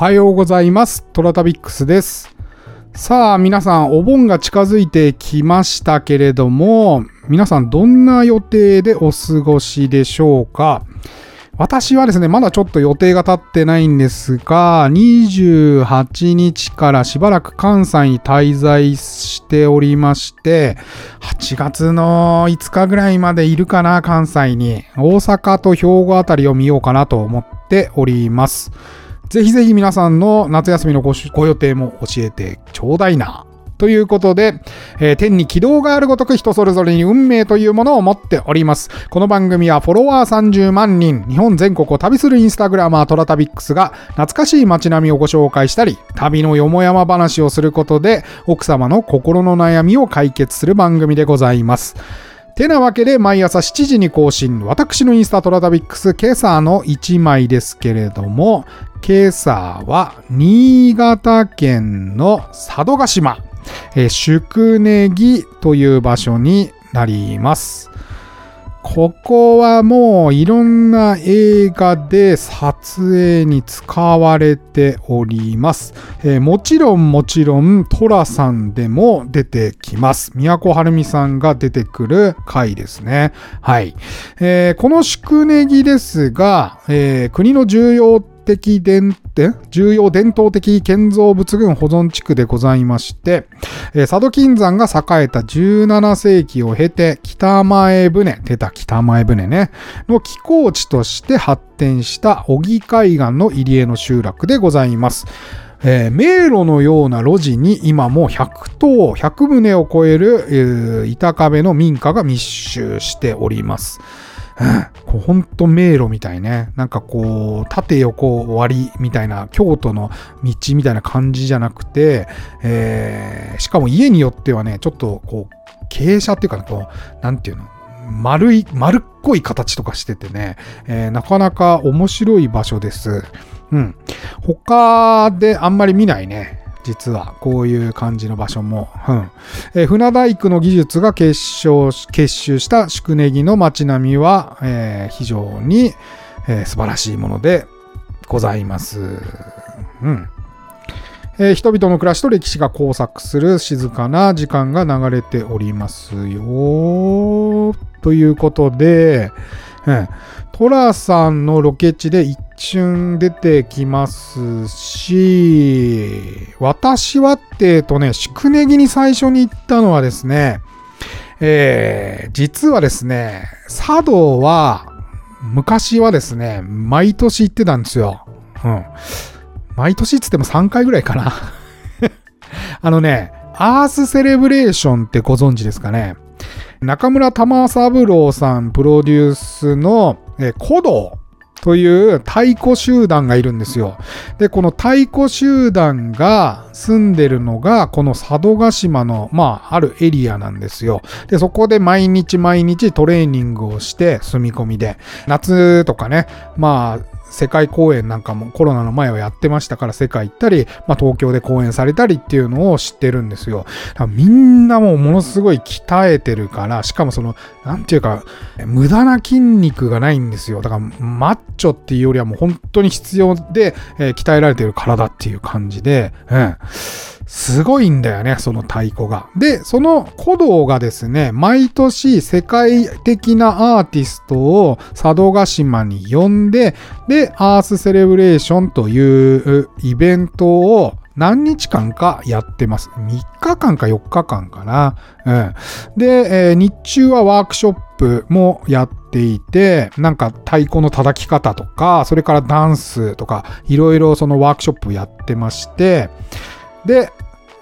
はようございます。トラタビックスです。さあ、皆さん、お盆が近づいてきましたけれども、皆さん、どんな予定でお過ごしでしょうか？私はですね、まだちょっと予定が立ってないんですが、28日からしばらく関西に滞在しておりまして、8月の5日ぐらいまでいるかな、関西に。大阪と兵庫あたりを見ようかなと思っております。ぜひぜひ皆さんの夏休みのご予定も教えてちょうだいな。ということで、えー天に軌道があるごとく人それぞれに運命というものを持っております。この番組はフォロワー30万人、日本全国を旅するインスタグラマートラタビックスが懐かしい街並みをご紹介したり、旅のよもやま話をすることで、奥様の心の悩みを解決する番組でございます。てなわけで毎朝7時に更新。私のインスタトラタビックス今朝の1枚ですけれども今朝は新潟県の佐渡島、えー宿根木という場所になります。ここはもういろんな映画で撮影に使われております。えーもちろんもちろんトラさんでも出てきます。宮古晴美さんが出てくる回ですね。はい。えーこの宿根木ですが、えー国の重要的伝え重要伝統的建造物群保存地区でございまして、えー佐渡金山が栄えた17世紀を経て北前船出た北前船ねの寄港地として発展した小木海岸の入り江の集落でございます。えー迷路のような路地に今も100棟、100棟を超える、えー板壁の民家が密集しております。うんこうほんと迷路みたいね。なんかこう、縦横割りみたいな、京都の道みたいな感じじゃなくて、えーしかも家によってはね、ちょっとこう、傾斜っていうか、こう、なんていうの丸い、丸っこい形とかしててね、えーなかなか面白い場所です。うん。他であんまり見ないね。実は、こういう感じの場所も。うん。えー船大工の技術が結晶結集した宿根木の街並みは、えー非常に、えー素晴らしいものでございます。うん。えー人々の暮らしと歴史が交錯する静かな時間が流れておりますよ。ということで、うんトラさんのロケ地で一瞬出てきますし、私はって、えっとね、宿根木に最初に行ったのはですね、えー実はですね、佐渡は、昔はですね、毎年行ってたんですよ。うん。毎年っつっても3回ぐらいかな。あのね、アースセレブレーションってご存知ですかね。中村玉三郎さんプロデュースの、えー古道という太鼓集団がいるんですよ。で、この太鼓集団が住んでるのが、この佐渡島の、まあ、あるエリアなんですよ。で、そこで毎日毎日トレーニングをして、住み込みで。夏とかね、まあ、世界公演なんかもコロナの前はやってましたから世界行ったり、まあ、東京で公演されたりっていうのを知ってるんですよ。みんなもうものすごい鍛えてるから、しかもその、なんていうか、無駄な筋肉がないんですよ。だからマッチョっていうよりはもう本当に必要で、えー鍛えられてる体っていう感じで、うん。すごいんだよね、その太鼓が。で、その古道がですね、毎年世界的なアーティストを佐渡島に呼んで、で、アースセレブレーションというイベントを何日間かやってます。3日間か4日間かな。うん。で、えー日中はワークショップもやっていて、なんか太鼓の叩き方とか、それからダンスとか、いろいろそのワークショップやってまして、で、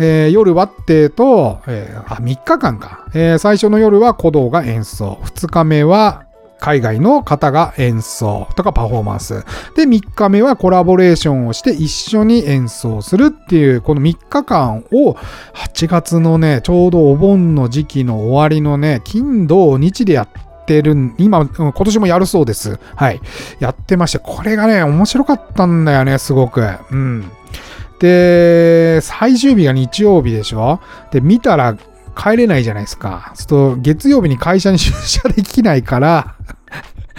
えー夜はってと、えーあ、3日間か。えー最初の夜は鼓動が演奏。2日目は海外の方が演奏とかパフォーマンス。で、3日目はコラボレーションをして一緒に演奏するっていう、この3日間を8月のね、ちょうどお盆の時期の終わりのね、金土日でやってる、今、今年もやるそうです。はい。やってまして、これがね、面白かったんだよね、すごく。うん。で、最終日が日曜日でしょ？で、見たら帰れないじゃないですか。ちょっと月曜日に会社に出社できないから、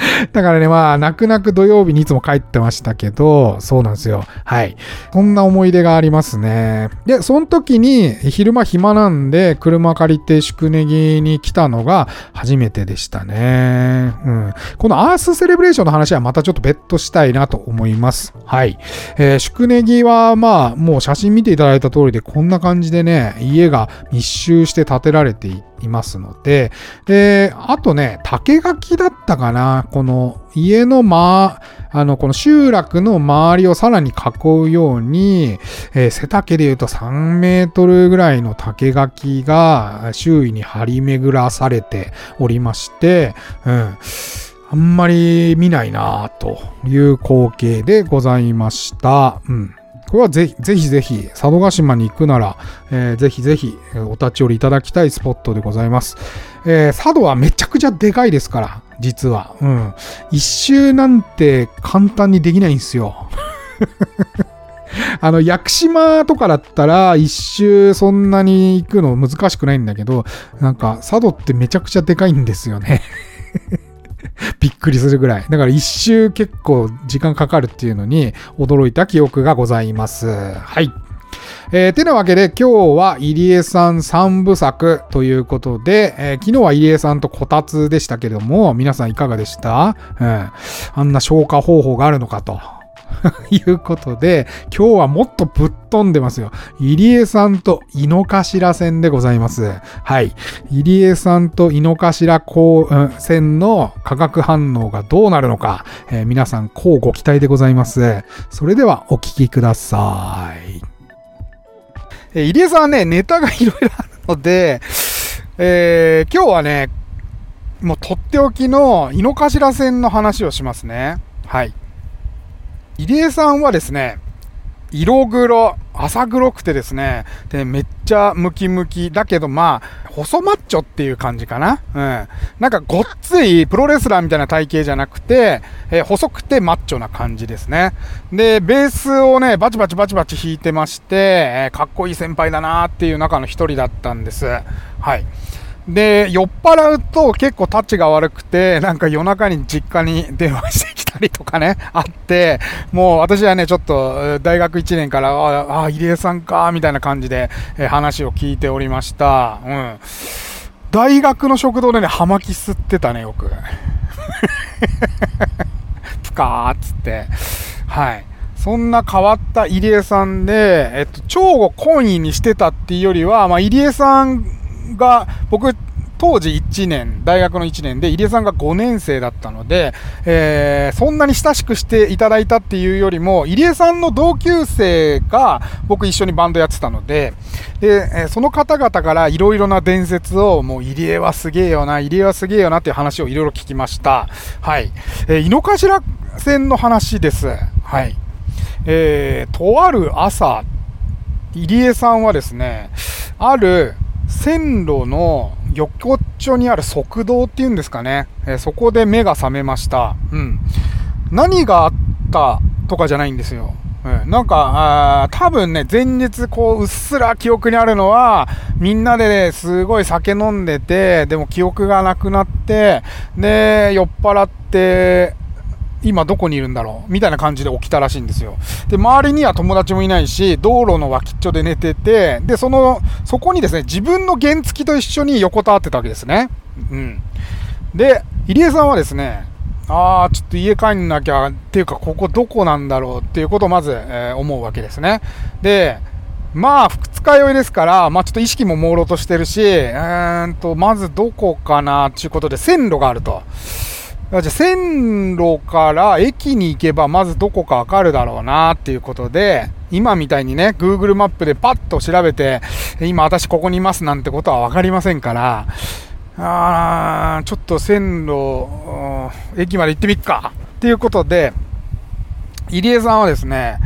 だからね、まあ、泣く泣く土曜日にいつも帰ってましたけど、そうなんですよ。はい。そんな思い出がありますね。で、その時に、昼間暇なんで、車借りて宿根木に来たのが初めてでしたね。うん。このアースセレブレーションの話はまたちょっと別途したいなと思います。はい。えー、宿根木は、まあ、もう写真見ていただいた通りで、こんな感じでね、家が密集して建てられていて、いますので、で、あとね、竹垣だったかな、この家のま、あの、この集落の周りをさらに囲うように、えー、背丈で言うと3メートルぐらいの竹垣が周囲に張り巡らされておりまして、うん。あんまり見ないなという光景でございました。うん。これはぜひぜひぜひ、佐渡島に行くなら、えー、ぜひぜひお立ち寄りいただきたいスポットでございます。えー、佐渡はめちゃくちゃでかいですから、実は。うん。一周なんて簡単にできないんですよ。あの、屋久島とかだったら、一周そんなに行くの難しくないんだけど、なんか、佐渡ってめちゃくちゃでかいんですよね びっくりするぐらい。だから一周結構時間かかるっていうのに驚いた記憶がございます。はい。えー、てなわけで今日は入江さん三部作ということで、えー、昨日は入江さんとこたつでしたけれども、皆さんいかがでした、うん、あんな消化方法があるのかと。いうことで、今日はもっとぶっ飛んでますよ。入江さんと井の頭線でございます。はい。入江さんと井の頭線の化学反応がどうなるのか、えー、皆さん、こうご期待でございます。それではお聞きください。えー、入江さんはね、ネタがいろいろあるので、えー、今日はね、もうとっておきの井の頭線の話をしますね。はい。入江さんはですね、色黒、浅黒くてですね、で、めっちゃムキムキ、だけどまあ、細マッチョっていう感じかな？うん。なんかごっついプロレスラーみたいな体型じゃなくて、え、細くてマッチョな感じですね。で、ベースをね、バチバチバチバチ弾いてまして、え、かっこいい先輩だなっていう中の一人だったんです。はい。で、酔っ払うと結構タッチが悪くて、なんか夜中に実家に電話してりとかね、あって、もう私はね、ちょっと大学1年から、ああ、入江さんか、みたいな感じで、え話を聞いておりました。うん。大学の食堂でね、葉巻吸ってたね、よく。プカーっつって。はい。そんな変わった入江さんで、えっと、超を懇意にしてたっていうよりは、まあ、入江さんが、僕、当時1年、大学の1年で、入江さんが5年生だったので、えー、そんなに親しくしていただいたっていうよりも、入江さんの同級生が僕一緒にバンドやってたので、で、その方々からいろいろな伝説を、もう入江はすげえよな、入江はすげえよなっていう話をいろいろ聞きました。はい。えー、井の頭線の話です。はい。えー、とある朝、入江さんはですね、ある線路の横っちょにある側道っていうんですかね、えー、そこで目が覚めました。うん。何があったとかじゃないんですよ。うん、なんか、あ多分ね、前日、こう、うっすら記憶にあるのは、みんなでね、すごい酒飲んでて、でも記憶がなくなって、で、酔っ払って、今どこにいるんだろうみたいな感じで起きたらしいんですよ。で、周りには友達もいないし、道路の脇っちょで寝てて、で、その、そこにですね、自分の原付と一緒に横たわってたわけですね。うん。で、入江さんはですね、ああ、ちょっと家帰んなきゃ、っていうか、ここどこなんだろうっていうことをまず、えー、思うわけですね。で、まあ、二日酔いですから、まあ、ちょっと意識も朦朧としてるし、えーんと、まずどこかなっていうことで線路があると。じゃあ線路から駅に行けばまずどこかわかるだろうなっていうことで、今みたいにね、Google マップでパッと調べて、今私ここにいますなんてことはわかりませんから、あーちょっと線路、駅まで行ってみっかっていうことで、入江さんはですね、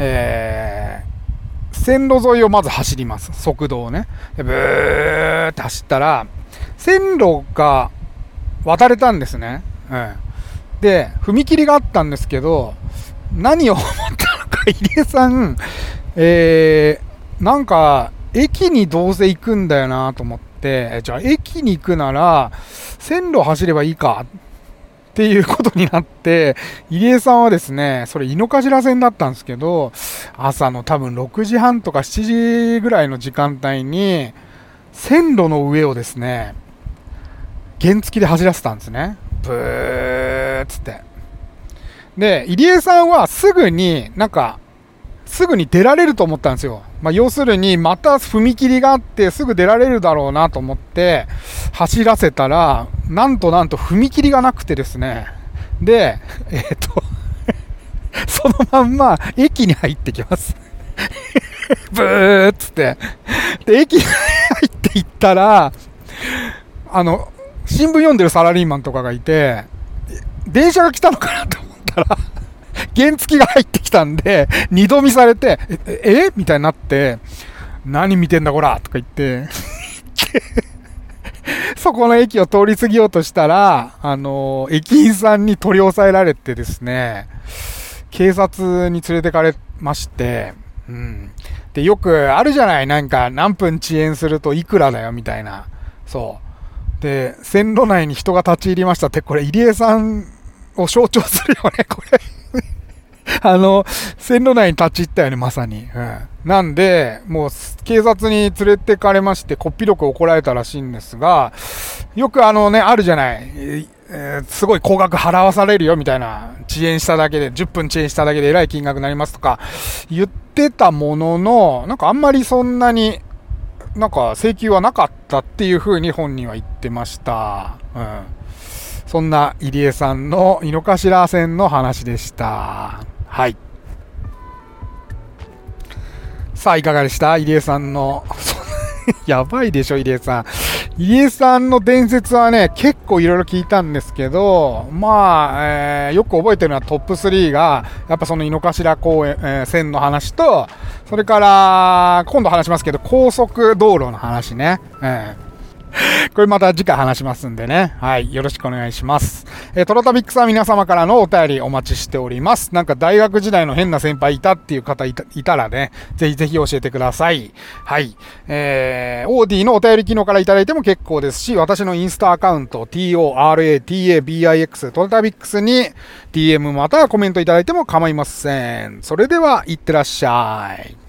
えー、線路沿いをまず走ります。速度をね。でブーって走ったら、線路が渡れたんですね。うん。で、踏切があったんですけど、何を思ったのか、入江さん、えー、なんか、駅にどうせ行くんだよなと思って、じゃあ駅に行くなら、線路走ればいいかっていうことになって、入江さんはですね、それ井の頭線だったんですけど、朝の多分6時半とか7時ぐらいの時間帯に、線路の上をですね、原付で走らせたんですね。ブーっつって。で、入江さんはすぐになんか、すぐに出られると思ったんですよ。まあ、要するに、また踏切があってすぐ出られるだろうなと思って走らせたら、なんとなんと踏切がなくてですね。で、えっ、ー、とそのまんま駅に入ってきます ブーっつって。で、駅に入っていったら、あの、新聞読んでるサラリーマンとかがいて、電車が来たのかなと思ったら 原付が入ってきたんで、二度見されて、え、えみたいになって、何見てんだこらとか言って そこの駅を通り過ぎようとしたら、あの、駅員さんに取り押さえられてですね、警察に連れてかれまして、うん。で、よくあるじゃないなんか、何分遅延するといくらだよ、みたいな。そう。で、線路内に人が立ち入りましたって、これ、入江さんを象徴するよね、これ あの、線路内に立ち入ったよね、まさに。うん。なんで、もう、警察に連れてかれまして、こっぴどく怒られたらしいんですが、よくあのね、あるじゃない。えー、すごい高額払わされるよ、みたいな。遅延しただけで、10分遅延しただけでえらい金額になりますとか、言ってたものの、なんかあんまりそんなに、なんか請求はなかったっていうふうに本人は言ってました。うん。そんな入江さんの井の頭線の話でした。はい。さあ、いかがでした？入江さんの。やばいでしょ、入江さん。入江さんの伝説はね、結構いろいろ聞いたんですけど、まあ、えー、よく覚えてるのはトップ3が、やっぱその井の頭公園、えー、線の話と、それから、今度話しますけど、高速道路の話ね。えー これまた次回話しますんでね。はい。よろしくお願いします。えー、トラタビックスは皆様からのお便りお待ちしております。なんか大学時代の変な先輩いたっていう方いたらね、ぜひぜひ教えてください。はい。えー、オーディのお便り機能からいただいても結構ですし、私のインスタアカウント、TORATABIX トラタビックスに DM またはコメントいただいても構いません。それでは、いってらっしゃい。